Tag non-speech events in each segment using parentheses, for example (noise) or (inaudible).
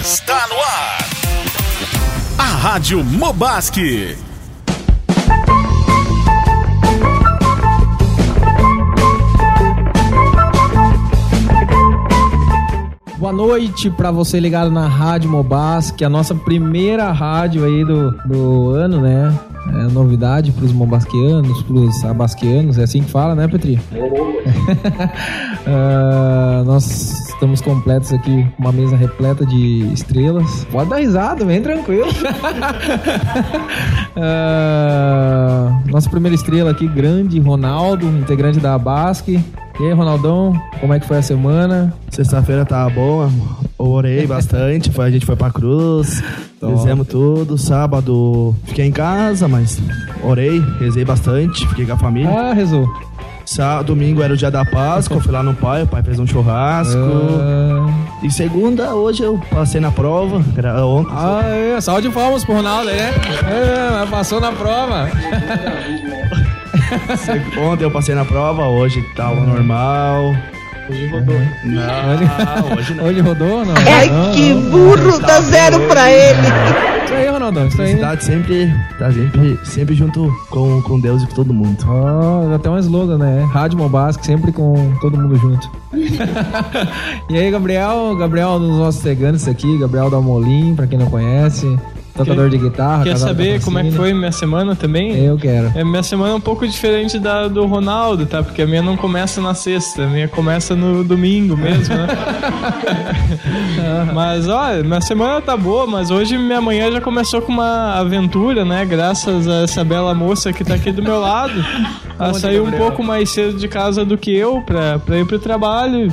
Está no ar. A Rádio Mobasque. Boa noite para você ligado na Rádio Mobas, que é a nossa primeira rádio aí do, do ano, né? É novidade para os mobasquianos, para os abasquianos, é assim que fala, né, Petri? uh, (laughs) nós estamos completos aqui, uma mesa repleta de estrelas. Pode dar risada, vem tranquilo. uh, (laughs) nossa primeira estrela aqui, grande, Ronaldo, integrante da Basque. E aí, Ronaldão, como é que foi a semana? Sexta-feira tava boa, orei bastante, foi, a gente foi pra cruz, fizemos tudo. Sábado fiquei em casa, mas orei, rezei bastante, fiquei com a família. Ah, rezou. Sábado, domingo era o dia da Páscoa, fui lá no pai, o pai fez um churrasco. Ah. E segunda, hoje eu passei na prova, ontem. Ah, é, salve de palmas pro Ronaldo aí, né? É, passou na prova. (laughs) Ontem eu passei na prova, hoje tava tá normal. Hoje rodou. Não, hoje não. Hoje rodou, não? Ai, não, que burro, não, dá zero pra ele. Isso aí, Ronaldão, isso aí. Cidade sempre, tá sempre, sempre junto com, com Deus e com todo mundo. Oh, até um slogan, né? Rádio Mobasque, sempre com todo mundo junto. (laughs) e aí, Gabriel, Gabriel dos nossos ceganos aqui, Gabriel da Molim, pra quem não conhece tocador de guitarra. Quer saber como é que foi minha semana também? Eu quero. É, minha semana é um pouco diferente da do Ronaldo, tá? Porque a minha não começa na sexta, a minha começa no domingo mesmo, né? (laughs) mas, olha, minha semana tá boa, mas hoje minha manhã já começou com uma aventura, né? Graças a essa bela moça que tá aqui do meu lado. Ela saiu um pouco mais cedo de casa do que eu pra, pra ir pro trabalho.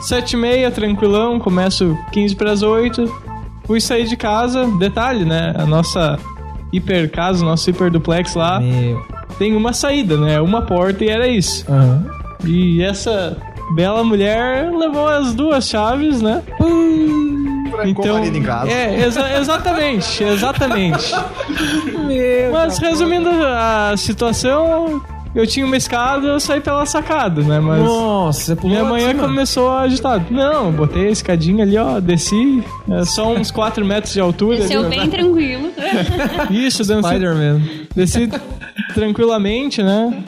Sete e meia, tranquilão, começo 15 para as 8 fui sair de casa, detalhe, né? A nossa hiper casa, nosso hiper duplex lá, Meu. tem uma saída, né? Uma porta e era isso. Uhum. E essa bela mulher levou as duas chaves, né? então, em casa. É, exa exatamente, exatamente. (laughs) Mas resumindo a situação, eu tinha uma escada, eu saí pela sacada, né? Mas Nossa, você pulou minha manhã começou a agitar. Não, botei a escadinha ali, ó, desci, é só uns 4 metros de altura. Desceu ali, bem tranquilo. (laughs) Isso, Spider-Man. Desci tranquilamente, né?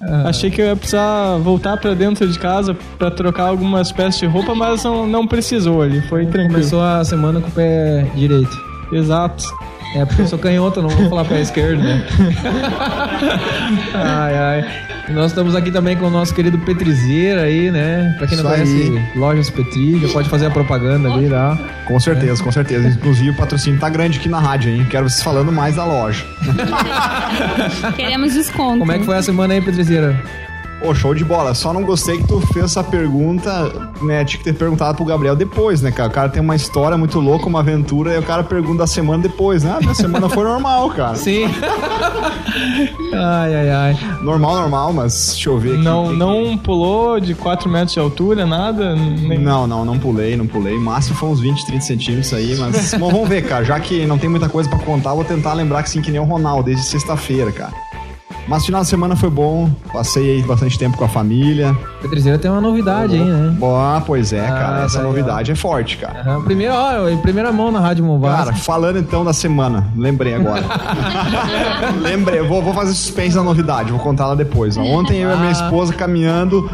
Ah. Achei que eu ia precisar voltar para dentro de casa para trocar algumas peças de roupa, mas não, não precisou ali, foi tranquilo. Começou a semana com o pé direito. Exato. É, porque eu sou canhoto, não vou falar pé esquerdo, né? (laughs) ai, ai. Nós estamos aqui também com o nosso querido Petrizeira aí, né? Pra quem não Isso conhece, aí. Lojas Petri, já pode fazer a propaganda ali, tá? Com certeza, é. com certeza. Inclusive o patrocínio tá grande aqui na rádio, hein? Quero vocês falando mais da loja. (laughs) Queremos desconto. Como é que foi a semana aí, Petrizeira? Ô, show de bola. Só não gostei que tu fez essa pergunta, né? Tinha que ter perguntado pro Gabriel depois, né, cara? O cara tem uma história muito louca, uma aventura, e o cara pergunta a semana depois, né? Ah, minha semana foi normal, cara. (laughs) Sim. ai, ai, ai. Normal, normal, mas deixa eu ver aqui. Não, não que... pulou de 4 metros de altura, nada? Nem... Não, não, não pulei, não pulei. Máximo foi uns 20, 30 centímetros aí, mas. (laughs) Bom, vamos ver, cara. Já que não tem muita coisa para contar, vou tentar lembrar que sim, que nem o Ronaldo, desde sexta-feira, cara. Mas o final de semana foi bom, passei aí bastante tempo com a família. Petrizeira tem uma novidade aí, né? Boa, pois é, ah, cara. Essa novidade ó. é forte, cara. Uhum. Primeiro, ó, em primeira mão na Rádio Mobile. Cara, falando então da semana, lembrei agora. (laughs) lembrei, vou, vou fazer suspense na novidade, vou contar lá depois. Ó. Ontem eu e a minha ah. esposa caminhando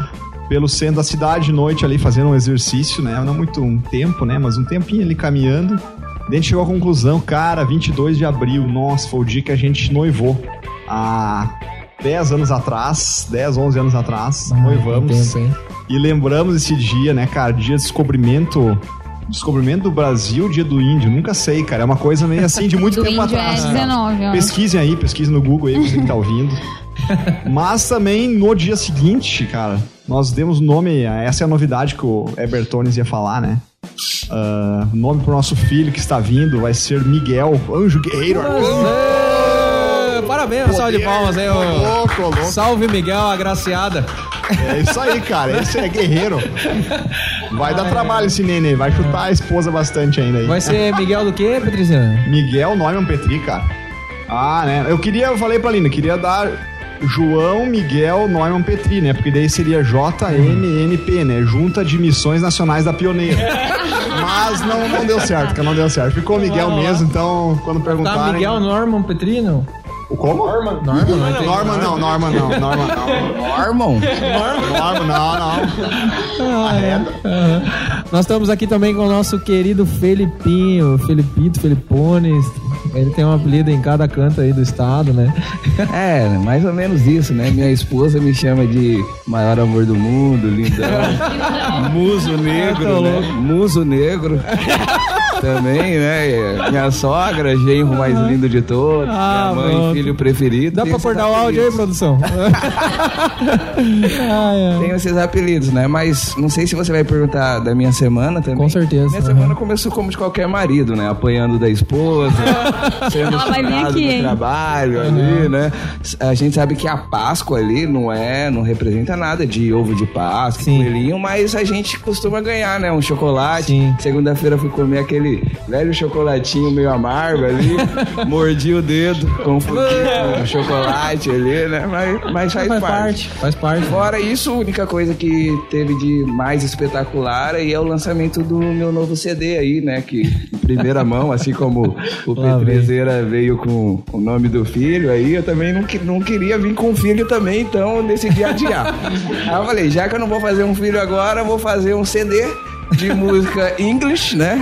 pelo centro da cidade de noite ali, fazendo um exercício, né? Não muito um tempo, né? Mas um tempinho ali caminhando. A gente chegou à conclusão, cara, 22 de abril, nossa, foi o dia que a gente noivou há 10 anos atrás, 10, 11 anos atrás, ah, noivamos. Tempo, e lembramos esse dia, né, cara? Dia de descobrimento Descobrimento do Brasil, dia do índio. Nunca sei, cara. É uma coisa meio assim de muito (laughs) tempo atrás. É 19, Pesquisem aí, pesquisem no Google aí, você que tá ouvindo. (laughs) Mas também no dia seguinte, cara, nós demos nome. Essa é a novidade que o Ebertones ia falar, né? Uh, nome pro nosso filho que está vindo vai ser Miguel, anjo guerreiro. Nossa parabéns, salve de palmas aí. Louco, louco. Salve Miguel, agraciada. É isso aí, cara. Esse é guerreiro. Vai dar trabalho esse nenê. Vai chutar a esposa bastante ainda aí. Vai ser Miguel do quê, Patrícia? Miguel Neumann Petri, cara. Ah, né? Eu queria, eu falei pra Lina, queria dar João Miguel Neumann Petri, né? Porque daí seria JMNP, né? Junta de Missões Nacionais da Pioneira. Mas não, não deu certo, cara, não deu certo. Ficou Miguel mesmo, então quando Tá, perguntarem... Miguel Norman Petrino? O como? Norman, não entendi. Norman não, Norman não, (laughs) Norman não. Norman? Norman não, não. Arreda. Nós estamos aqui também com o nosso querido Felipinho, Felipito, Felipones. Ele tem um apelido em cada canto aí do estado, né? (laughs) É, mais ou menos isso, né? Minha esposa me chama de maior amor do mundo, lindão. (laughs) Muso negro, né? Muso negro. Também, né? Minha sogra, genro mais lindo de todos. Ah, minha mãe, pronto. filho preferido. Dá pra cortar o áudio aí, produção? Ai, (laughs) ai. Tem esses apelidos, né? Mas não sei se você vai perguntar da minha semana também. Com certeza, Minha aham. semana começou como de qualquer marido, né? Apanhando da esposa, (laughs) sendo Ela vai vir aqui, hein? trabalho ali, né? A gente sabe que a Páscoa ali não é, não representa nada de ovo de Páscoa, Sim. coelhinho, mas a gente costuma ganhar, né? Um chocolate. Segunda-feira eu fui comer aquele velho chocolatinho meio amargo ali, (laughs) mordi o dedo, com o (laughs) chocolate ali, né? Mas, mas faz, Faz parte, faz parte. Fora isso, a única coisa que teve de mais espetacular aí é o lançamento do meu novo CD aí, né? Que em primeira mão, assim como o. Petrezeira veio com o nome do filho aí, eu também não, não queria vir com filho também, então decidi adiar. (laughs) aí eu falei, já que eu não vou fazer um filho agora, vou fazer um CD de música English, né?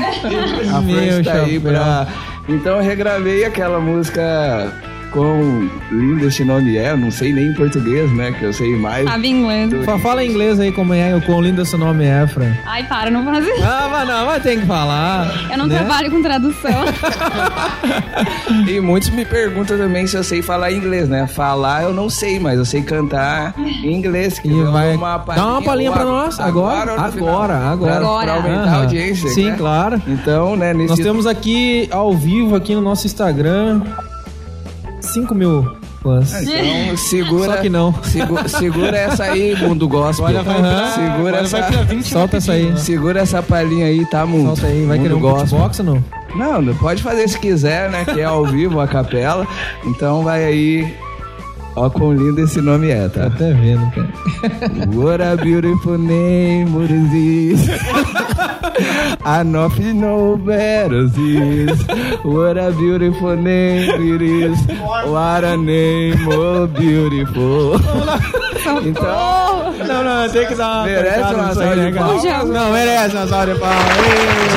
A Meu Fran tá aí pra... Então eu regravei aquela música com lindo esse nome é, eu não sei nem em português, né? Que eu sei mais. Sabe inglês. Fa- Fala em inglês aí como é, o quão lindo esse nome é, Fran. Ai, para, não fazer. Ah, mas não, mas tem que falar. Eu não né? trabalho com tradução. (laughs) E muitos me perguntam também se eu sei falar inglês, né? Falar eu não sei, mas eu sei cantar em inglês. que E vai. uma Dá uma palhinha pra a- nós, agora. final? Agora, agora. Pra, pra aumentar a Aham. audiência. Sim, né? claro. Então, né, nesse... Nós temos aqui ao vivo, aqui no nosso Instagram, 5 mil fãs. Então, segura... Só que não. segu- segura essa aí, mundo gospel. Olha, vai, Aham. segura olha, essa... vai pra 20 Solta essa aí. Segura essa palhinha aí, tá, mundo? Solta aí. Vai mundo querer um beatbox ou não? Não, não pode fazer se quiser, né? Que é ao vivo, a capela. Então vai aí. Ó, quão lindo esse nome é, Tô tá? até vendo, cara. (laughs) What a beautiful name, what is this? I nothing no better this. What a beautiful name it is. What a name, oh beautiful. Então, (laughs) Não, não, tem que dar uma Merece uma salva né, de cara? palmas. Não, merece uma salva de palmas.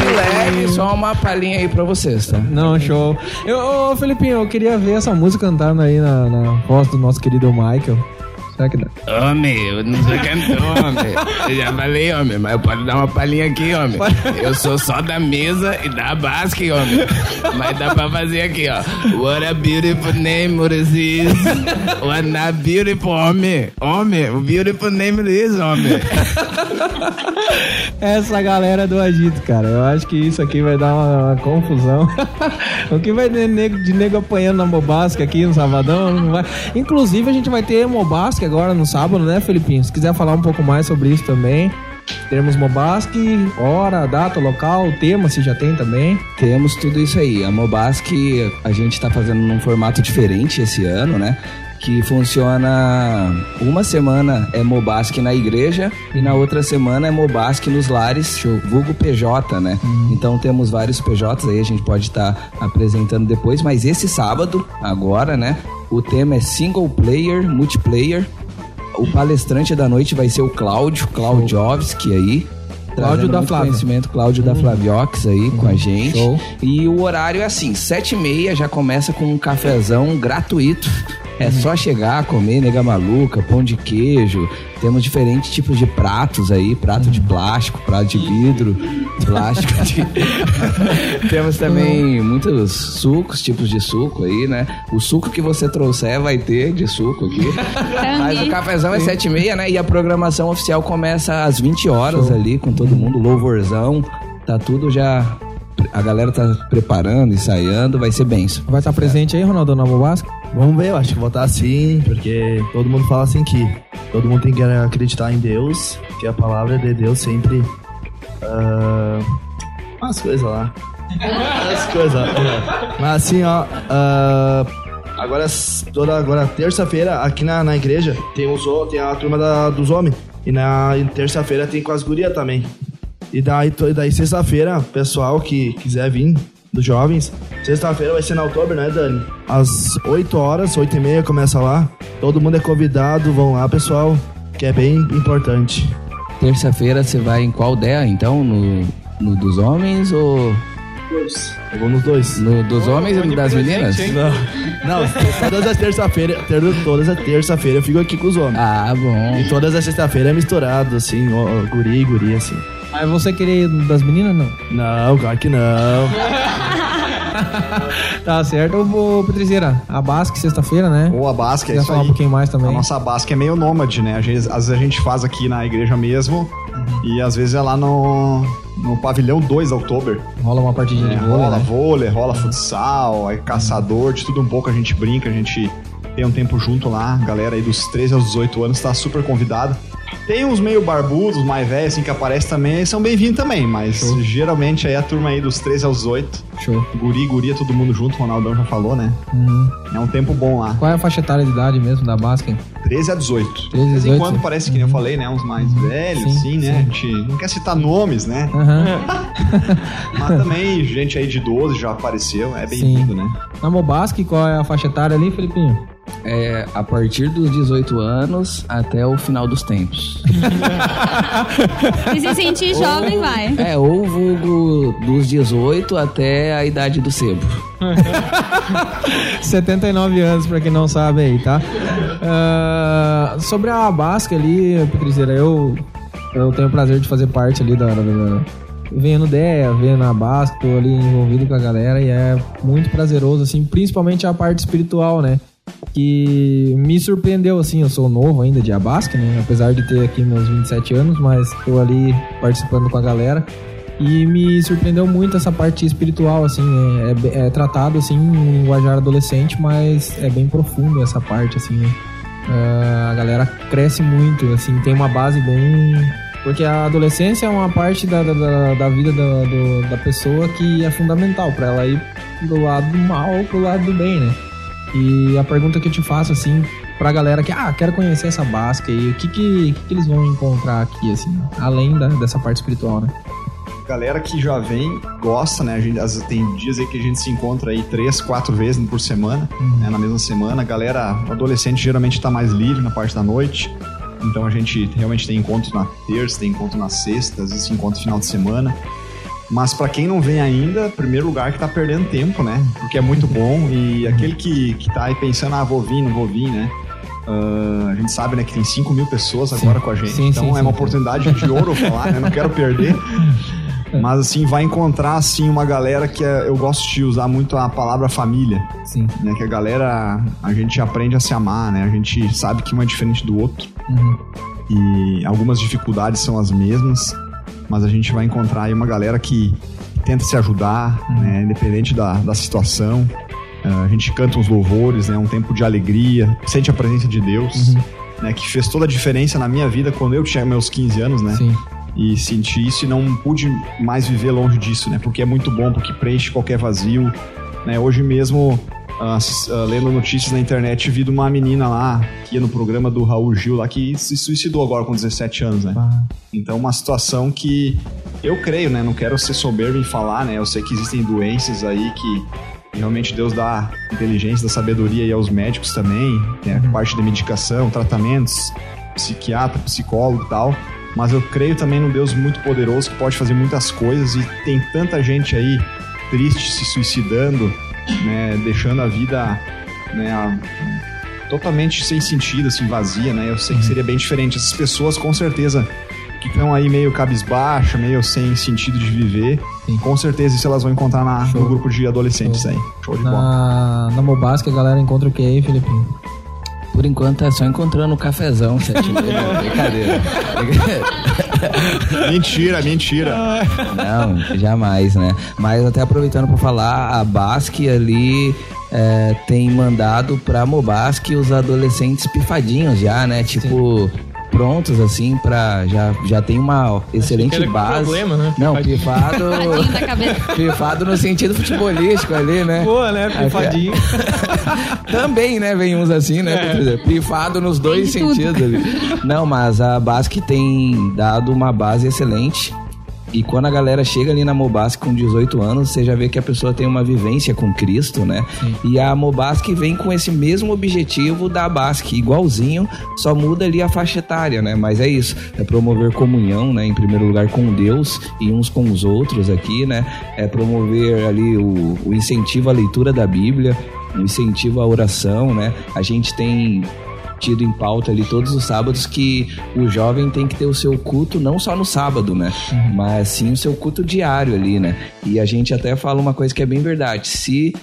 de leve, só uma palhinha aí pra vocês, tá? Não, show. Eu, ô, Felipinho, eu queria ver essa música cantando aí na, na voz do nosso querido Michael. Será que dá? Homem, eu não sou cantor, homem. Eu já falei, homem, mas eu posso dar uma palhinha aqui, homem. Eu sou só da mesa e da basque, homem. Mas dá pra fazer aqui, ó. What a beautiful name it is. What a beautiful homem. Homem, beautiful name it is, homem. (laughs) Essa galera do Agito, cara. Eu acho que isso aqui vai dar uma, uma confusão. (laughs) o que vai ter nego, de nego apanhando na Mobasque aqui no Sabadão? Vai. Inclusive, a gente vai ter Mobasque agora no sábado, né, Felipinho? Se quiser falar um pouco mais sobre isso também. Teremos Mobasque, hora, data, local, tema, se já tem também. Temos tudo isso aí. A Mobasc a gente tá fazendo num formato diferente esse ano, né? Que funciona uma semana é Mobasc na igreja e na outra semana é Mobasc nos lares, vulgo PJ, né? Então temos vários PJs aí, a gente pode estar apresentando depois, mas esse sábado, agora, né? O tema é single player, multiplayer. O palestrante da noite vai ser o Cláudio, Klaudiovski aí. Cláudio da Flávia. conhecimento, Cláudio da Flaviox aí com a gente. show. E o horário é assim, sete e meia já começa com um cafezão gratuito. É só chegar, comer nega maluca, pão de queijo. Temos diferentes tipos de pratos aí, prato de plástico, prato de vidro, plástico de... (laughs) Temos também muitos sucos, tipos de suco aí, né? O suco que você trouxer vai ter de suco aqui. Mas o cafezão é sete e meia, né? E a programação oficial começa às 20 horas ali, com todo mundo, louvorzão. Tá tudo já... A galera tá preparando, ensaiando, vai ser benção. Vai estar presente aí, Ronaldo, na Mobasque? Vamos ver, eu acho que vou estar sim, porque todo mundo fala assim que todo mundo tem que acreditar em Deus, que a palavra de Deus sempre. ah, as coisas lá. As coisas lá. Mas assim, ó. ah, Agora, s- toda agora terça-feira, aqui na, na igreja, tem, os, tem a turma da- dos homens. E na terça-feira tem com as gurias também. E daí, daí sexta-feira, pessoal que quiser vir, dos jovens, sexta-feira vai ser na outubro, né, Dani? Às 8 horas, 8 e meia começa lá. Todo mundo é convidado, vão lá, pessoal, que é bem importante. Terça-feira você vai em qual DEA, então? No, no dos homens ou Eu vou nos dois. no dos homens e das meninas? Não, não todas as terça-feira, ter- todas as terça-feira eu fico aqui com os homens. Ah, bom. E todas as sexta-feira é misturado, assim, ó, guri, guri, assim. Aí você querer ir das meninas, não? Não, claro que não. (laughs) Tá certo. Ô, ô, Patriceira, a Basque, sexta-feira, né? Ou a Basque, é isso falar aí. um pouquinho mais também? A nossa Basque é meio nômade, né? Às vezes, às vezes a gente faz aqui na igreja mesmo e às vezes é lá no, no pavilhão 2 da Outubro. Rola uma partidinha É, de vôlei, rola né? vôlei, rola futsal, aí caçador, de tudo um pouco a gente brinca, a gente tem um tempo junto lá. A galera aí dos 13 aos 18 anos tá super convidada. Tem uns meio barbudos, mais velhos, assim, que aparecem também, são bem-vindos também, mas geralmente aí a turma aí dos 13 aos 18, Show. guri, guria, todo mundo junto, o Ronaldão já falou, né? Uhum. É um tempo bom lá. Qual é a faixa etária de idade mesmo da Basque? 13 a 18. 13 a De vez em 18. quando parece que nem eu falei, né? Uns mais velhos, Sim, assim, né? sim. A gente não quer citar nomes, né? Aham. (laughs) Mas também gente aí de 12 já apareceu, é bem-vindo, né? Na Mobasque, qual é a faixa etária ali, Felipinho? É a partir dos 18 anos até o final dos tempos. (laughs) E se sentir jovem, vai. É, ou vulgo dos 18 até a idade do sebo. (laughs) 79 anos, pra quem não sabe aí, tá? Ah, sobre a Basque ali, Patriceira, eu, eu tenho o prazer de fazer parte ali da. da, no DEA, venho na Basque, tô ali envolvido com a galera e é muito prazeroso, assim, principalmente a parte espiritual, né? Que me surpreendeu, assim, eu sou novo ainda de Abasque, né? Apesar de ter aqui meus 27 anos, mas tô ali participando com a galera. E me surpreendeu muito essa parte espiritual, assim, é, é be- é tratado, assim, em linguajar adolescente, mas é bem profundo essa parte, assim, né? Ah, a galera cresce muito, assim, tem uma base bem... Porque a adolescência é uma parte da, da, da- da vida da, do- da pessoa que é fundamental para ela ir do lado do mal pro lado do bem, né? E a pergunta que eu te faço, assim, pra galera que, ah, quero conhecer essa basca aí, o que que, que que eles vão encontrar aqui, assim, além da, dessa parte espiritual, né? Galera que já vem, gosta, né? A gente, às vezes tem dias aí que a gente se encontra aí três, quatro vezes por semana, né? Na mesma semana. A galera, adolescente geralmente tá mais livre na parte da noite. Então a gente realmente tem encontro na terça, tem encontro na sexta, às vezes encontro no final de semana. Mas pra quem não vem ainda, primeiro lugar que tá perdendo tempo, né? Porque é muito bom e aquele que, que tá aí pensando, ah, vou vir, não vou vir, né? Ah, a gente sabe, né, que tem 5 mil pessoas agora com a gente. Sim, então sim, é sim. uma oportunidade de ouro (laughs) falar, né? Não quero perder. (laughs) Mas assim, vai encontrar assim uma galera que é- eu gosto de usar muito a palavra família, Sim. né? Que a galera, a gente aprende a se amar, né? A gente sabe que um é diferente do outro Uhum. e algumas dificuldades são as mesmas, mas a gente vai encontrar aí uma galera que tenta se ajudar, né? Independente da, da situação. Ah, a gente canta uns louvores, né? Um tempo de alegria, sente a presença de Deus, né? Que fez toda a diferença na minha vida quando eu tinha meus 15 anos, né? Sim. e senti isso e não pude mais viver longe disso, né? Porque é muito bom, porque preenche qualquer vazio, né? Hoje mesmo, ah, ah, lendo notícias na internet, vi de uma menina lá, que ia no programa do Raul Gil lá, que se suicidou agora com 17 anos, né? Então, uma situação que eu creio, né? Não quero ser soberbo em falar, né? Eu sei que existem doenças aí que realmente Deus dá inteligência, dá sabedoria aí aos médicos também, tem a parte da medicação, tratamentos, psiquiatra, psicólogo e tal. Mas eu creio também num Deus muito poderoso que pode fazer muitas coisas e tem tanta gente aí triste se suicidando, né? Deixando a vida, né? a- totalmente sem sentido, assim, vazia, né? Eu sei que seria bem diferente. Essas pessoas, com certeza, que estão aí meio cabisbaixa, meio sem sentido de viver, Sim. com certeza isso elas vão encontrar na- Show. no grupo de adolescentes Show. aí. Show de bola. Na, na Mobasque a galera encontra o que aí, Felipinho? Por enquanto é só encontrando o cafezão, sete e meia. Brincadeira. Mentira, mentira. Não, jamais, né? Mas até aproveitando para falar, a Basque ali é, tem mandado pra Mobasque os adolescentes pifadinhos já, né? Tipo, prontos, assim, pra. Já, já tem uma excelente base. problema, né? Não, pifado. (laughs) Pifado no sentido futebolístico ali, né? Boa, né? Pifadinho. (laughs) Também, né? Vem uns assim, né? É. Pifado nos dois sentidos ali. Não, mas a Basque tem dado uma base excelente. E quando a galera chega ali na Mobasque com 18 anos, você já vê que a pessoa tem uma vivência com Cristo, né? E a Mobasque vem com esse mesmo objetivo da Basque, igualzinho, só muda ali a faixa etária, né? Mas é isso, é promover comunhão, né? Em primeiro lugar com Deus e uns com os outros aqui, né? É promover ali o, o incentivo à leitura da Bíblia, o incentivo à oração, né? A gente tem tido em pauta ali todos os sábados que o jovem tem que ter o seu culto não só no sábado, né? Mas sim o seu culto diário ali, né? E a gente até fala uma coisa que é bem verdade. Se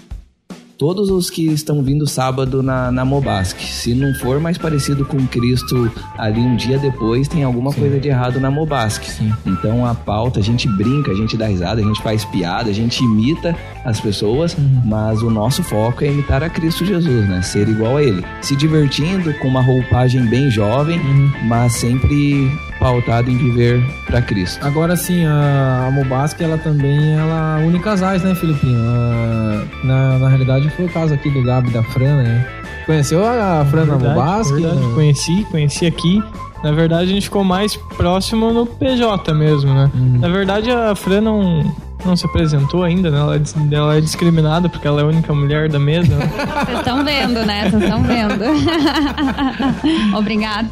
todos os que estão vindo sábado na, na Mobasque, se não for mais parecido com Cristo ali um dia depois, tem alguma coisa de errado na Mobasque. Então a pauta, a gente brinca, a gente dá risada, a gente faz piada, a gente imita as pessoas, mas o nosso foco é imitar a Cristo Jesus, né? Ser igual a ele. Se divertindo com uma roupagem bem jovem, mas sempre pautado em viver para Cristo. Agora sim, a, a Mobasque, ela também ela une casais, né, Filipinho? Ah, na, na realidade foi o caso aqui do Gabi e da Fran, né? Conheceu a Fran na verdade. né? Conheci, conheci aqui. Na verdade, a gente ficou mais próximo no PJ mesmo, né? Uhum. Na verdade, a Fran não, não se apresentou ainda, né? Ela é, ela é discriminada porque ela é a única mulher da mesa. né? Vocês estão vendo, né? Vocês estão vendo. (laughs) Obrigada.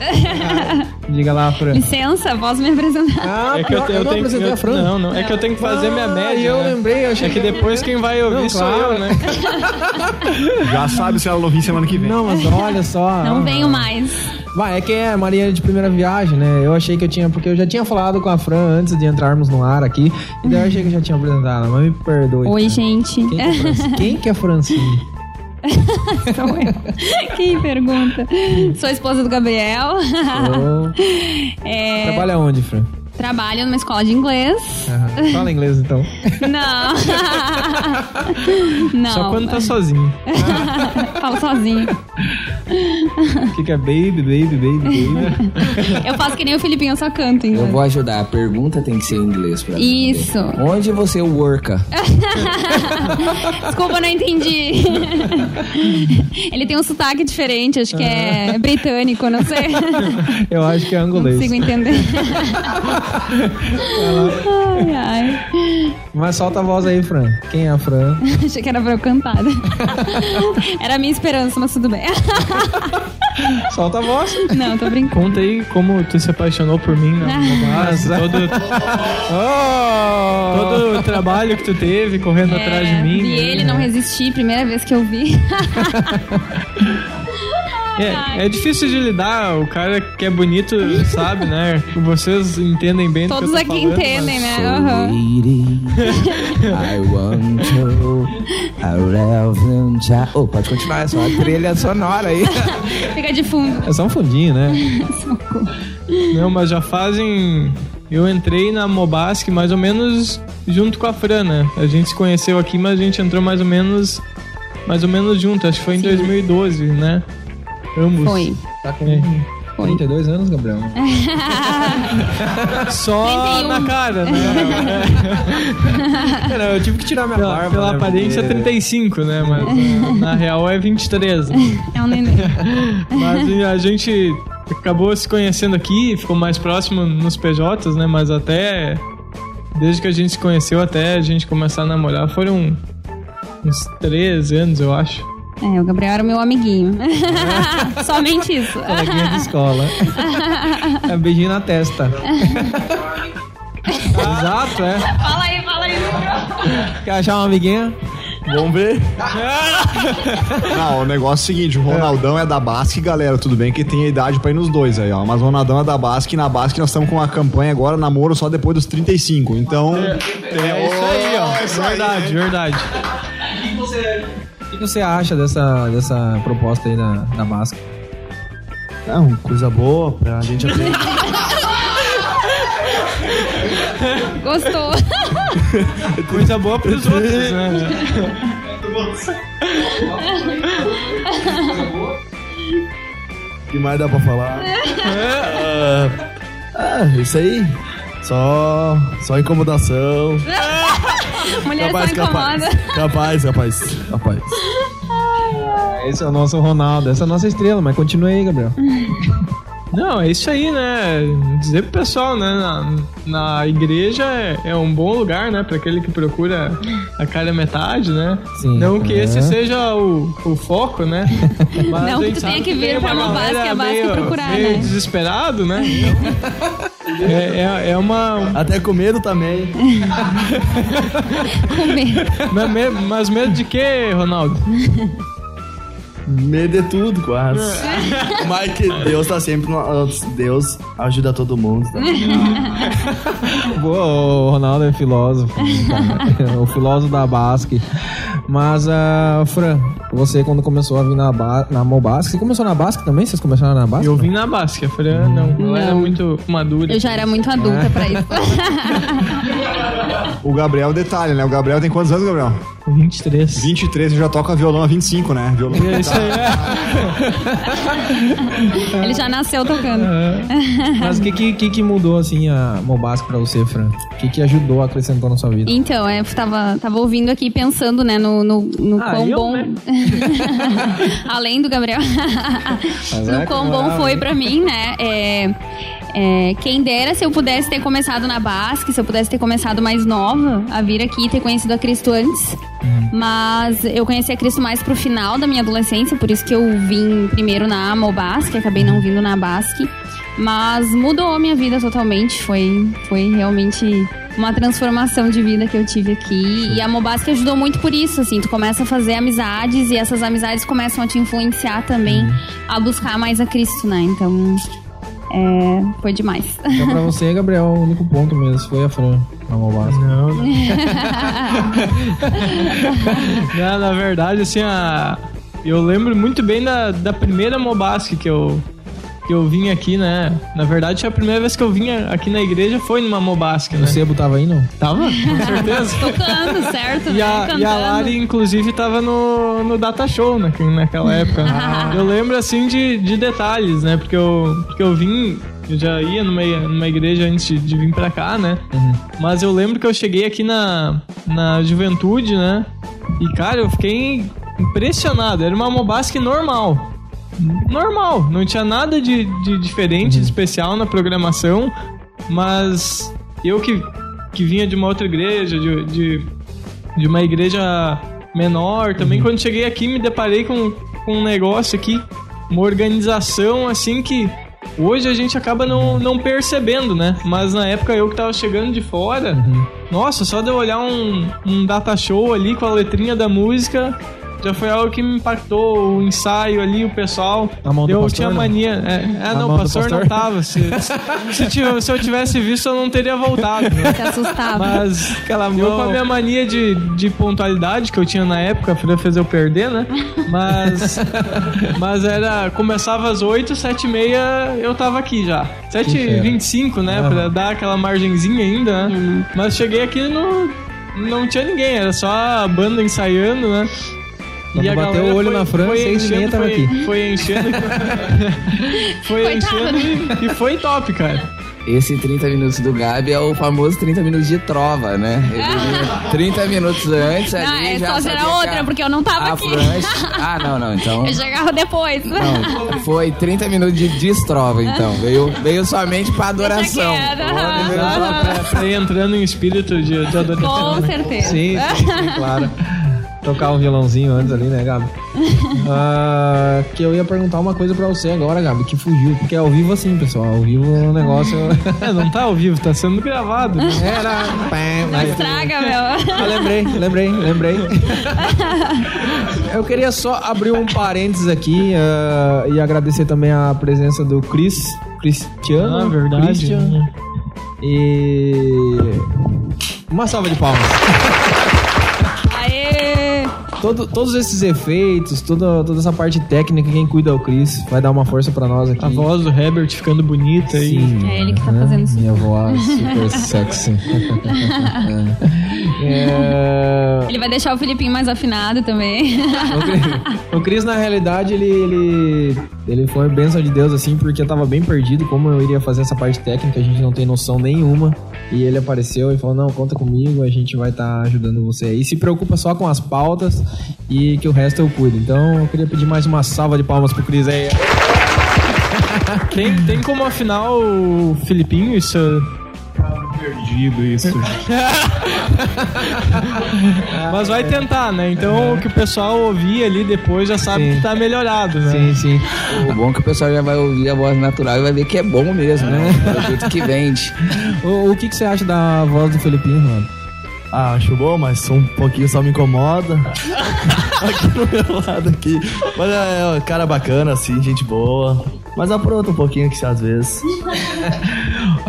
Diga lá, Fran. Licença, posso me apresentar? Ah, É que eu, te- eu não tenho que. apresentei eu- a Fran. Não, não. É que eu tenho que fazer minha Ah, média. eu né? lembrei, eu achei É que depois quem vai ouvir Não, sou claro. eu, né? (laughs) Já sabe se ela não vir semana que vem. Não, mas olha só. Não ah, venho mais. Vai, é que é Maria de primeira viagem, né? Eu achei que eu tinha, porque eu já tinha falado com a Fran antes de entrarmos no ar aqui, e daí eu achei que eu já tinha apresentado, mas me perdoe. Oi, Fran. gente. Quem que é, Fran- (laughs) Quem que é Francine? (laughs) Sou eu. Quem pergunta? Sou a esposa do Gabriel. (laughs) É, Trabalha onde, Fran? Trabalho numa escola de inglês. Aham. Fala inglês então. (laughs) Não. (laughs) Não. Só quando tá sozinho. (laughs) Falo sozinho. O que, que é baby, baby, baby, baby? Eu faço que nem o Filipinho, eu só canto em Eu inglês. vou ajudar. A pergunta tem que ser em inglês pra mim. Isso. Onde você worka? Desculpa, eu não entendi. Ele tem um sotaque diferente, acho que é britânico, não sei. Eu acho que é Não angolês. consigo entender. Ai, ai. Mas solta a voz aí, Fran. Quem é a Fran? (laughs) Achei que era pra eu cantar. (laughs) Era a minha esperança, mas tudo bem. (laughs) Solta a voz. Não, tô brincando. Conta aí como tu se apaixonou por mim na Mobasa, todo, Oh! todo o trabalho que tu teve correndo atrás de mim. vi né? ele, não resisti, primeira vez que eu vi. É, é difícil de lidar, o cara que é bonito sabe, né? Vocês entendem bem do Todos que eu aqui tô falando, entendem, mas- né? Lady, I want to, Oh, pode continuar, é só a trilha sonora aí. (laughs) Fica de fundo. É só um fundinho, né? (laughs) Não, mas já fazem. Eu entrei na Mobasque mais ou menos junto com a Fran, né? A gente se conheceu aqui, mas a gente entrou mais ou menos. Mais ou menos junto, acho que foi em 2012, né? Ambos. Foi. Tá com É. 32 anos, Gabriel. (laughs) Só 31. na cara, né? Não, eu tive que tirar minha pela barba. pela né, aparência é porque- 35, né? Mas na, na real é 23. né? É um neném. Mas a gente acabou se conhecendo aqui, ficou mais próximo nos PJs, né? Mas até. Desde que a gente se conheceu até a gente começar a namorar foram uns 13 anos, eu acho. É, o Gabriel era meu amiguinho. (laughs) Somente isso. Coleguinha de escola. É, beijinho na testa. Exato, é. Fala aí, fala aí. Quer achar uma amiguinha? Vamos ver. (laughs) Não, o negócio é o seguinte, o Ronaldão é da Basque, galera, tudo bem que tem a idade pra ir nos dois aí, ó. Mas o Ronaldão é da Basque e na Basque nós estamos com uma campanha agora, namoro só depois dos 35. Então. É isso aí, ó. verdade, verdade. O que você acha dessa, dessa proposta aí da, da Basca? Não, coisa boa pra gente aprender. (laughs) Gostou. (laughs) Coisa boa pros outros, né? (laughs) que mais dá pra falar? Ah, ah, isso aí. Só, só incomodação. (laughs) Mulher capaz, só capaz, incomoda. capaz, capaz, capaz. Esse é o nosso Ronaldo, essa é a nossa estrela, mas continue aí, Gabriel. (laughs) Não, é isso aí, né? Dizer pro pessoal, né? Na, na igreja é, é um bom lugar, né? Pra aquele que procura a cara metade, né? Sim. Não que É. esse seja o, o foco, né? (laughs) Mas Não a que gente tu tenha que vir pra uma uma base, que a base meio- procurar, meio né? desesperado, né? Então, (laughs) é, é, é uma... Até com medo também. (laughs) Com medo. Mas, mas medo de quê, Ronaldo? Medo é tudo, quase. (laughs) Mas que Deus tá sempre. no- Deus ajuda todo mundo. Tá? (laughs) Boa, o Ronaldo é filósofo. cara. o filósofo da Basque. Mas, ah, Fran, você quando começou a vir na, ba na Mobasque, você começou na Basque também? Vocês começaram na Basque? Eu vim na Basque, a Fran não. Ela era Não. muito madura. Eu já era muito adulta pra isso. (laughs) O Gabriel, detalhe, né? O Gabriel tem quantos anos, Gabriel? 23. 23 e já toca violão há 25, né? Violão. É isso aí, é. (laughs) Ele já nasceu tocando. Mas o que, que, que, mudou, assim, a Mobasque pra você, Fran? O que, que ajudou, acrescentou na sua vida? Então, eu tava, tava ouvindo aqui pensando, né, no, no, no Ah, quão eu, bom. né? (laughs) Além do Gabriel. (laughs) no é quão bom foi hein? pra mim, né? É, é, quem dera se eu pudesse ter começado na Basque, se eu pudesse ter começado mais nova, a vir aqui e ter conhecido a Cristo antes. Mas eu conheci a Cristo mais pro final da minha adolescência, por isso que eu vim primeiro na Mobasque, acabei não vindo na Basque. Mas mudou a minha vida totalmente, foi, foi realmente uma transformação de vida que eu tive aqui. E a Mobasque ajudou muito por isso, assim, tu começa a fazer amizades e essas amizades começam a te influenciar também a buscar mais a Cristo, né? Então, é, foi demais. Então, pra você, Gabriel, o único ponto mesmo foi a Fran. Não, não. (laughs) Não, na verdade, assim, a... eu lembro muito bem da, da primeira Mobasque que eu, que eu vim aqui, né? Na verdade, a primeira vez que eu vim aqui na igreja foi numa Mobasque, né? O Sebo tava aí, não? Tava? Com (laughs) certeza. Tocando, certo? E né? a, Cantando. e a Lari, inclusive, tava no, no Data Show né, naquela época. (laughs) eu lembro, assim, de, de detalhes, né? Porque eu, porque eu vim... Eu já ia numa, numa igreja antes de, de vir pra cá, né? Mas eu lembro que eu cheguei aqui na, na juventude, né? E, cara, eu fiquei impressionado. Era uma Mobasque normal. Normal. Não tinha nada de, de diferente, de especial na programação. Mas eu que, que vinha de uma outra igreja, de, de, de uma igreja menor, também quando cheguei aqui me deparei com, com um negócio aqui, uma organização assim que hoje a gente acaba não, não percebendo, né? Mas na época eu que tava chegando de fora, nossa, só de eu olhar um, um data show ali com a letrinha da música. Já foi algo que me impactou, o ensaio ali, o pessoal. A mão do eu pastor, tinha não? mania. É, é, A não, o do pastor, não pastor? tava. Se, (laughs) se, tive- se eu tivesse visto, eu não teria voltado. né? Se assustava. Mas Aquela eu com a minha mania de, de pontualidade que eu tinha na época, fez eu perder, né? Mas, (laughs) mas era. Começava às 8, 7 e meia eu tava aqui já. 7 e 25, né? Pra dar aquela margenzinha ainda, né? Mas cheguei aqui no. Não tinha ninguém, era só a banda ensaiando, né? Quando bateu o olho na Fran, seis e meia tava foi, aqui. Foi enchendo. foi (laughs) enchendo e, e foi top, cara. Esse 30 minutos do Gabi é o famoso 30 minutos de trova, né? Ele (laughs) vinha 30 minutos antes ali. Não, é já só que outra, a- porque eu não tava a aqui. Fran- (laughs) Ah, não, não. Então. Eu chegava depois. Não, foi 30 minutos de destrova, então. Veio, veio somente pra adoração. Quieto. Pra, pra, pra ir entrando em espírito de, de adoração. Com né? certeza. Sim, sim, sim, claro. Tocar um violãozinho antes ali, né, Gabi? (laughs) Ah, que eu ia perguntar uma coisa pra você agora, Gabi, que fugiu. Porque é ao vivo assim, pessoal. Ao vivo o negócio. É, (laughs) não tá ao vivo, tá sendo gravado. né? Era. Não estraga, meu. Ah, lembrei, lembrei, lembrei. (laughs) Eu queria só abrir um parênteses aqui ah, e agradecer também a presença do Cris, Cristiano. Ah, verdade. Christian. E. Uma salva de palmas. Todo- todos esses efeitos, toda, toda essa parte técnica, quem cuida é o Cris. Vai dar uma força pra nós aqui. A voz do Herbert ficando bonita aí. Sim, É ele que tá né? fazendo isso. Minha voz super sexy. (laughs) (laughs) é, deixar o Filipinho mais afinado também. (laughs) O Cris- na realidade, ele, ele, ele foi bênção de Deus, assim, porque eu tava bem perdido como eu iria fazer essa parte técnica, a gente não tem noção nenhuma. E ele apareceu e falou, não, conta comigo, a gente vai estar ajudando você aí. Se preocupa só com as pautas e que o resto eu cuido. Então, eu queria pedir mais uma salva de palmas pro Cris aí. (laughs) Tem, tem como afinal o Filipinho isso. Perdido isso. (laughs) (laughs) Mas vai tentar, né? Então o que o pessoal ouvir ali depois já sabe Sim. que tá melhorado, né? Sim, sim. O bom é que o pessoal já vai ouvir a voz natural e vai ver que é bom mesmo, né? O produto que vende. (laughs) O, o que, que você acha da voz do Felipinho, Ronaldo? Ah, acho bom, mas um pouquinho só me incomoda. (laughs) aqui no meu lado aqui. Mas é, é um cara bacana, assim, gente boa. Mas apronta um pouquinho que às vezes.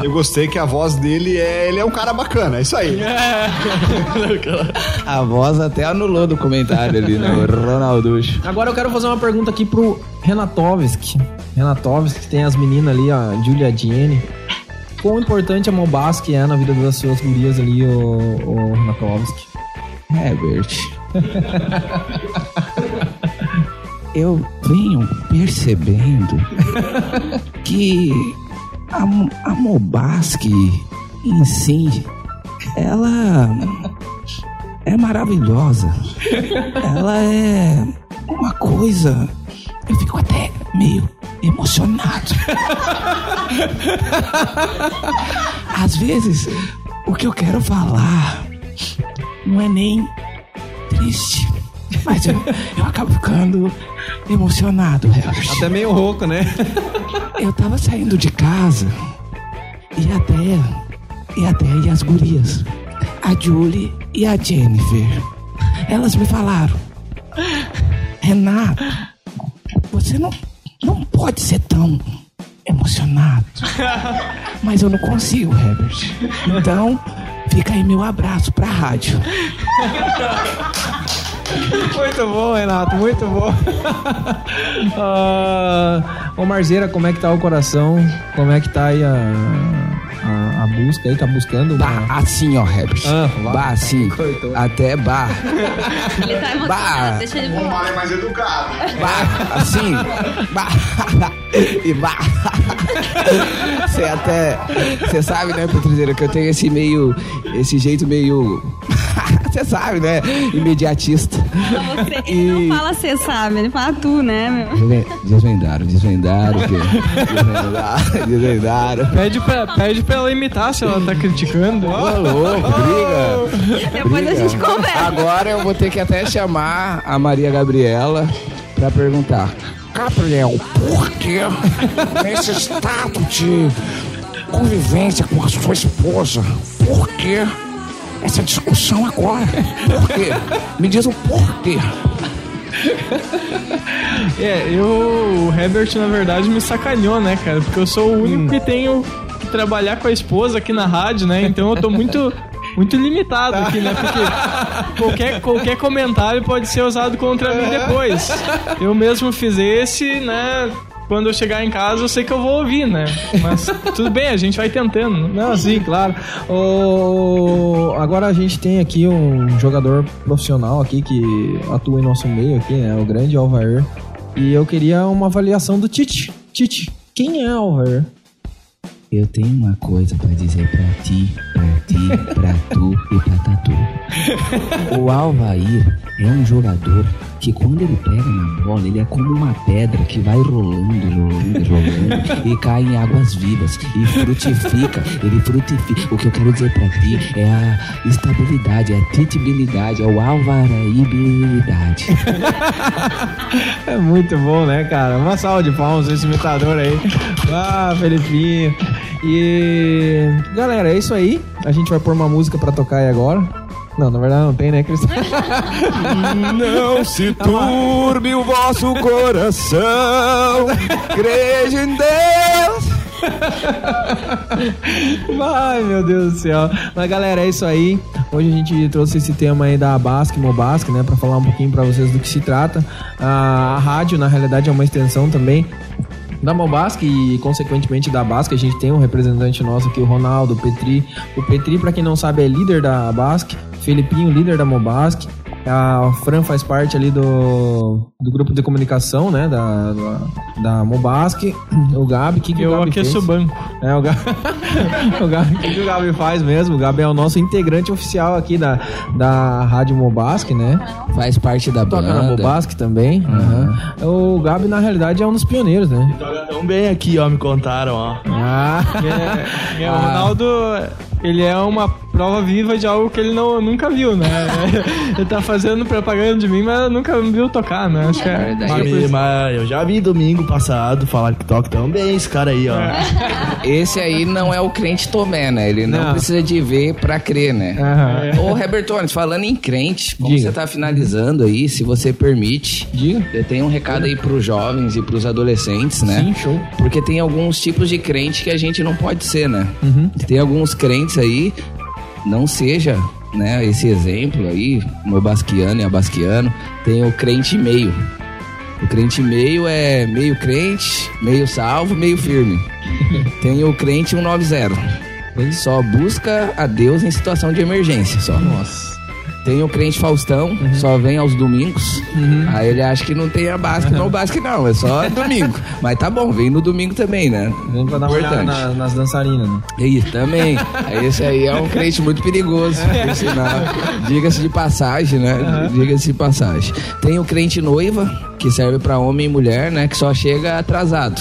Eu gostei que a voz dele é. Ele é um cara bacana, é isso aí. A voz até anulou do comentário ali, né? O Ronalducho. Agora eu quero fazer uma pergunta aqui pro Renatovski. Renatovski, que tem as meninas ali, a Julia Jenny. Quão importante a Mobasque é na vida das suas gurias ali, o, o Renatovski? Herbert. Eu venho percebendo que a, a Mobasque em si, ela é maravilhosa. Ela é uma coisa. Eu fico até meio emocionado. Às vezes, o que eu quero falar não é nem triste. Mas eu, eu acabo ficando emocionado, Herbert. Até meio rouco, né? Eu tava saindo de casa e até e até e as gurias, a Julie e a Jennifer, elas me falaram: Renato, você não não pode ser tão emocionado. (laughs) Mas eu não consigo, Herbert. Então, fica aí meu abraço pra rádio. (laughs) Muito bom, Renato, muito bom. (laughs) Ah, ô Marzeira, como é que tá o coração? Como é que tá aí a, a, a busca aí? Tá buscando? Bah, Uma... assim, ó, Herbert. Ah, bah, assim. Coitou. Até bah. Ele tá emocionado, Bah. deixa ele falar. é mais educado. Bah, assim. Bah. (laughs) E bah. Você até. Você sabe, né, Petrizeira, que eu tenho esse meio. Esse jeito meio. Você sabe, né? Imediatista. Você, ele não fala você sabe, ele fala tu, né, meu? Desven- Desvendaram, desvendaram? (laughs) Desvendaram, desvendaram. Pede pra, pede pra ela imitar se ela tá criticando. Ô, louco, briga. Depois a Briga. gente conversa. Agora eu vou ter que até chamar a Maria Gabriela pra perguntar. Gabriel, por que nesse estado de convivência com a sua esposa, por que essa discussão agora? Por quê? Me diz o porquê. É, eu. O Herbert, na verdade, me sacaneou, né, cara? Porque eu sou o único que tenho que trabalhar com a esposa aqui na rádio, né? Então eu tô muito. Muito limitado aqui, né? Porque qualquer, qualquer comentário pode ser usado contra mim depois. Eu mesmo fiz esse, né? Quando eu chegar em casa, eu sei que eu vou ouvir, né? Mas (laughs) tudo bem, a gente vai tentando. Não, sim, claro. O... Agora a gente tem aqui um jogador profissional aqui que atua em nosso meio aqui, né? O grande Alvair. E eu queria uma avaliação do Tite. Tite, quem é Alvair? Eu tenho uma coisa pra dizer pra ti, pra ti, pra tu e pra tatu. (laughs) O Alvair é um jogador que quando ele pega na bola, ele é como uma pedra que vai rolando, rolando, rolando e cai em águas vivas e frutifica, ele frutifica. O que eu quero dizer pra ti é a estabilidade, é a titibilidade, é o alvaraibilidade. (laughs) É muito bom, né, cara? Uma salva de palmas esse imitador aí. Ah, Felipinho. E. Galera, é isso aí. A gente vai pôr uma música pra tocar aí agora. Não, na verdade não tem, né, Cristian? (laughs) Não se turbe o vosso coração, creja em Deus. Ai, meu Deus do céu. Mas, galera, é isso aí. Hoje a gente trouxe esse tema aí da Basque, Mobasque, né? Pra falar um pouquinho pra vocês do que se trata. A, a rádio, na realidade, é uma extensão também da Mobasque e, consequentemente, da Basque. A gente tem um representante nosso aqui, o Ronaldo, o Petri. O Petri, pra quem não sabe, é líder da Basque. Felipinho, líder da Mobasque. A Fran faz parte ali do, do grupo de comunicação, né? Da, da, da. O Gabi, o que, que o Eu Gabi aqueço fez? o banco. É, o Gabi. (laughs) o Gabi, o que, que o Gabi faz mesmo? O Gabi é o nosso integrante oficial aqui da, da Rádio Mobasc, né? Faz parte da Toca na banda. Mobasc também. Aham. O Gabi, na realidade, é um dos pioneiros, né? Toca tão bem aqui, ó, me contaram, ó. Ah, É, o Ronaldo, ele é uma prova viva de algo que ele não, nunca viu, né? (laughs) ele tá fazendo propaganda de mim, mas nunca viu tocar, né? Acho que é. verdade. Mas, mas eu já vi domingo passado falar que toca tão bem esse cara aí, ó. Esse aí não é o crente Tomé, né? Ele não, Não. precisa de ver pra crer, né? Aham. Ô, Robertones, falando em crente, como Diga. você tá finalizando aí, se você permite, Diga. eu tenho um recado aí pros jovens e pros adolescentes, né? Sim, show. Porque tem alguns tipos de crente que a gente não pode ser, né? Uhum. Tem alguns crentes aí, não seja, né, esse exemplo aí, o basquiano e abasquiano, tem o crente meio. O crente meio é meio crente, meio salvo, meio firme. (laughs) Tem o crente 190. Ele só busca a Deus em situação de emergência, só. Nossa. Tem o crente Faustão, só vem aos domingos. Aí ele acha que não tem a básica, não, básica não, é só (laughs) domingo. Mas tá bom, vem no domingo também, né? Vem pra dar uma Importante. na- nas dançarinas, né? Isso, também. Esse aí é um crente muito perigoso, por (laughs) sinal. Diga-se de passagem, né? Diga-se de passagem. Tem o crente noiva, que serve pra homem e mulher, né? Que só chega atrasado.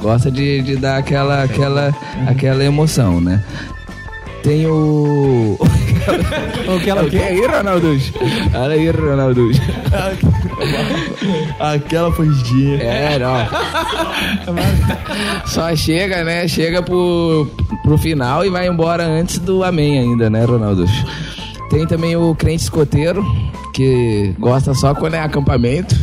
Gosta de, de dar aquela, aquela, aquela emoção, né? Tem o. (laughs) O que ela O que aí, Ronaldo? Olha aí, Ronaldo. (laughs) Aquela fugidinha. É, não. Só chega, né? Chega pro, pro final e vai embora antes do amém ainda, né, Ronaldo? Tem também o crente escoteiro, que gosta só quando é acampamento.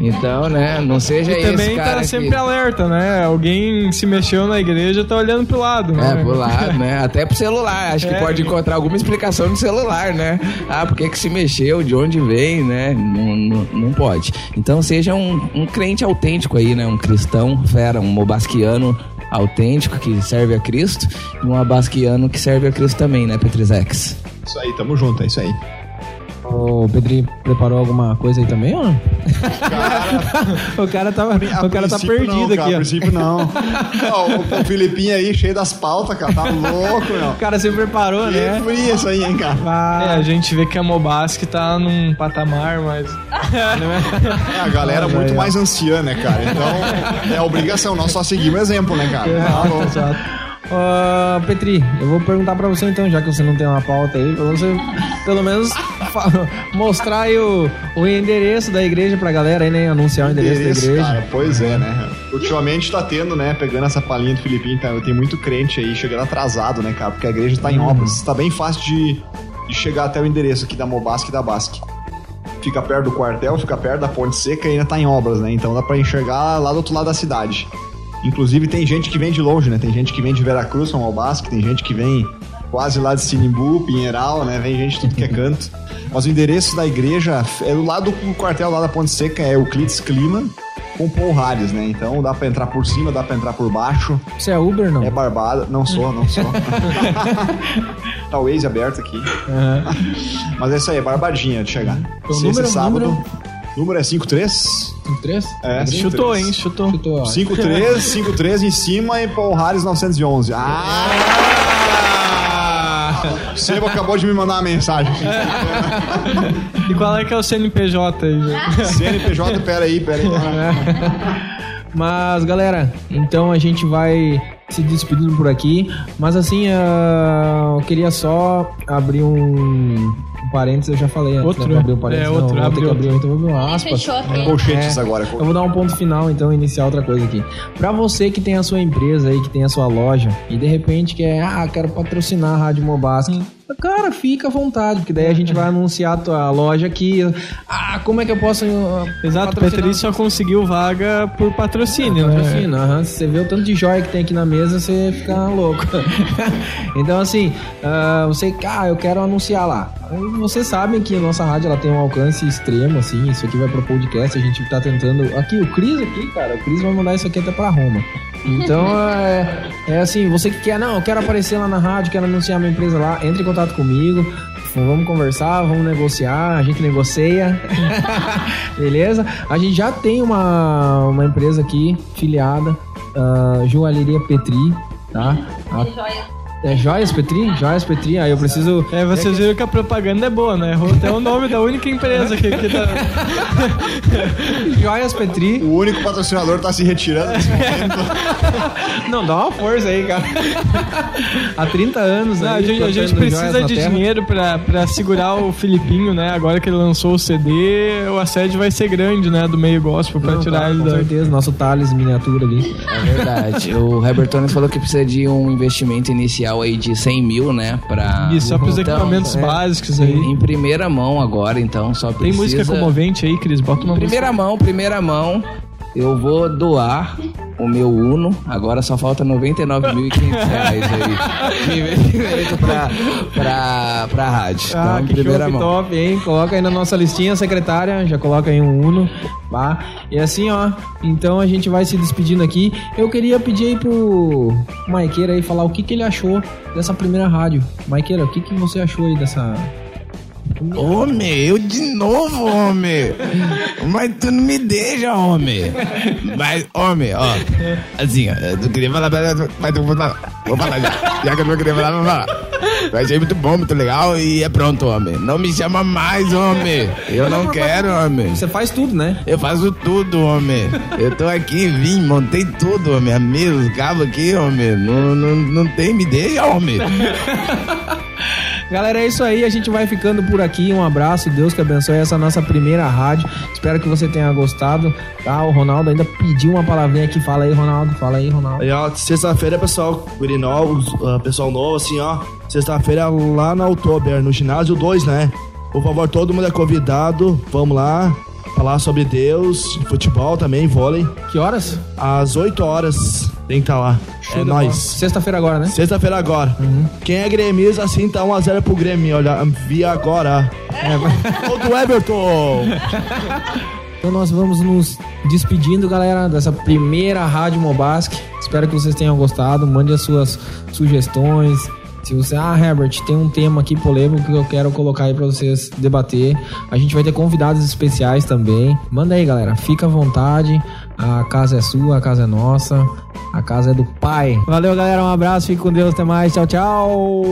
Então, né, não seja E esse também cara tá sempre que... alerta, né? Alguém se mexeu na igreja tá olhando pro lado, né? É, pro lado, né? Até pro celular. Acho que É. pode encontrar alguma explicação no celular, né? Ah, por que que se mexeu? De onde vem, né? Não, não, não pode. Então seja um, um crente autêntico aí, né? Um cristão fera, um mobasquiano autêntico que serve a Cristo e um abasquiano que serve a Cristo também, né, Petrizex? Isso aí, tamo junto, é isso aí. O Pedrinho preparou alguma coisa aí também, ou (laughs) não? o cara, tava, A o cara tá perdido não, cara, aqui, A ó. princípio não. (laughs) Ó, o, o Filipinho aí, cheio das pautas, cara, tá louco, meu. O cara se preparou, Que né? frio isso aí, hein, cara. É, a gente vê que a Mobasque tá num patamar mais. É, a galera muito mais anciã, né, cara? Então, é obrigação, nós só seguimos o exemplo, né, cara? Tá louco. Exato. Ô, Petri, eu vou perguntar pra você então, já que você não tem uma pauta aí, pra você pelo menos mostrar aí o, o endereço da igreja pra galera aí, né? Anunciar o endereço, Endereço, da igreja. cara, pois é, né? Ultimamente tá tendo, né? Pegando essa palhinha do Filipinho, tá, tem muito crente aí chegando atrasado, né, cara? Porque a igreja tá em obras. Tá bem fácil de, de chegar até o endereço aqui da Mobasque e da Basque. Fica perto do quartel, fica perto da Ponte Seca e ainda tá em obras, né? Então dá pra enxergar lá do outro lado da cidade. Inclusive tem gente que vem de longe, né? Tem gente que vem de Veracruz, São Mobasque, tem gente que vem quase lá de Sinimbu, Pinheiral, né? Vem gente de tudo que é canto. Mas o endereço da igreja é do lado do quartel lá da Ponte Seca, é Euclides Clima com Paul Harris, né? Então dá pra entrar por cima, dá pra entrar por baixo. Você é Uber, não? É barbada. Não sou, não sou. (laughs) tá o Waze aberto aqui. Aham. Mas é isso aí, é barbadinha de chegar. O Sexta número- e sábado. número? Número é 53? Tem três? É, Chutou, 53. hein? Chutou. Chutou, ó. 53, 53 em cima e Paul Harris 911. Ah! O Sebo acabou de me mandar uma mensagem. E qual é que é o CNPJ aí? velho? CNPJ, peraí, peraí. Mas, galera, então a gente vai se despedindo por aqui. Mas assim, ah, eu queria só abrir um, um parênteses, eu já falei antes, Outro? né, abrir um parênteses. É, Não, outro, vou ter abre que abrir, outro. então vou abrir uma aspas. Fechou aqui. Colchetes É. agora. Eu vou dar um ponto final, então, iniciar outra coisa aqui. Pra você que tem a sua empresa aí, que tem a sua loja, e de repente quer, ah, quero patrocinar a Rádio Mobasque. Cara, fica à vontade, porque daí a gente vai anunciar a tua loja aqui. Ah, como é que eu posso. uh, Exato, o? Petri só conseguiu vaga por patrocínio, né? Patrocínio, aham. Se você vê o tanto de joia que tem aqui na mesa, você fica louco. (laughs) então, assim, ah, você, ah, eu quero anunciar lá. Vocês sabem que a nossa rádio ela tem um alcance extremo, assim. Isso aqui vai pro podcast, a gente tá tentando. Aqui, o Cris aqui, cara, o Cris vai mandar isso aqui até pra Roma. Então, (laughs) é, é assim, você que quer, não, eu quero aparecer lá na rádio, quero anunciar minha empresa lá, entre em contato comigo. vamos conversar, vamos negociar, a gente negocia. (laughs) Beleza? A gente já tem uma, uma empresa aqui, filiada, uh, Joalheria Petri, tá? A- é Joias Petri? Joias Petri, aí eu preciso. É, vocês viram que a propaganda é boa, né? Errou até o nome da única empresa que, que tá. (laughs) Joias Petri. O único patrocinador tá se retirando nesse momento. (laughs) Não, dá uma força aí, cara. Há 30 anos, aí, a gente, a gente precisa de terra. dinheiro pra, pra segurar o Filipinho, né? Agora que ele lançou o CD, o assédio vai ser grande, né? Do meio gospel pra Não, tirar claro, ele com da. certeza, nosso Thales miniatura ali. É verdade. o Herbert Tones falou que precisa de um investimento inicial aí de 100 mil, né? Pra... Isso, só pros Então, equipamentos é. básicos aí. Em primeira mão agora, então, só Tem precisa... música comovente aí, Cris? Bota uma Primeira mão, primeira mão, eu vou doar o meu Uno. Agora só falta 99.500 reais aí. de (laughs) investimento pra, pra, pra rádio. Ah, então, que primeira show, mão. top, hein? Coloca aí na nossa listinha, secretária, já coloca aí um Uno, tá? E assim, ó, então a gente vai se despedindo aqui. Eu queria pedir aí pro Maiqueira aí falar o que, que ele achou dessa primeira rádio. Maiqueira, o que, que você achou aí dessa... Homem, eu de novo, homem. Mas tu não me deixa, homem. Mas, homem, ó. Assim, eu não queria falar, mas eu vou falar. Vou falar já. Já que eu não queria falar, vou falar. Eu achei muito bom, muito legal e é pronto, homem. Não me chama mais, homem. Eu não quero, homem. Você faz tudo, né? Eu faço tudo, homem. Eu tô aqui, vim, montei tudo, homem. A mesa, os cabos aqui, homem. Não, não, não tem, me deixa, homem. (laughs) Galera, é isso aí. A gente vai ficando por aqui. Um abraço. Deus que abençoe essa nossa primeira rádio. Espero que você tenha gostado. Tá? O Ronaldo ainda pediu uma palavrinha aqui. Fala aí, Ronaldo. Fala aí, Ronaldo. Ó, sexta-feira, pessoal, guri novo, ah, pessoal novo, assim, ó. Sexta-feira lá na Oktober, no ginásio 2, né? Por favor, todo mundo é convidado. Vamos lá. Falar sobre Deus, futebol também, vôlei. Que horas? Às 8 horas tem que estar lá. Show é nóis. Sexta-feira agora, né? Sexta-feira agora. Uhum. Quem é gremista, assim, tá 1x0 pro Grêmio. Olha, via agora. É, Gol do Everton! (laughs) Então nós vamos nos despedindo, galera, dessa primeira Rádio Mobasque. Espero que vocês tenham gostado. Mande as suas sugestões. Se você, ah, Herbert, tem um tema aqui polêmico que eu quero colocar aí pra vocês debater. A gente vai ter convidados especiais também. Manda aí, galera. Fica à vontade. A casa é sua, a casa é nossa. A casa é do pai. Valeu, galera. Um abraço. Fique com Deus. Até mais. Tchau, tchau.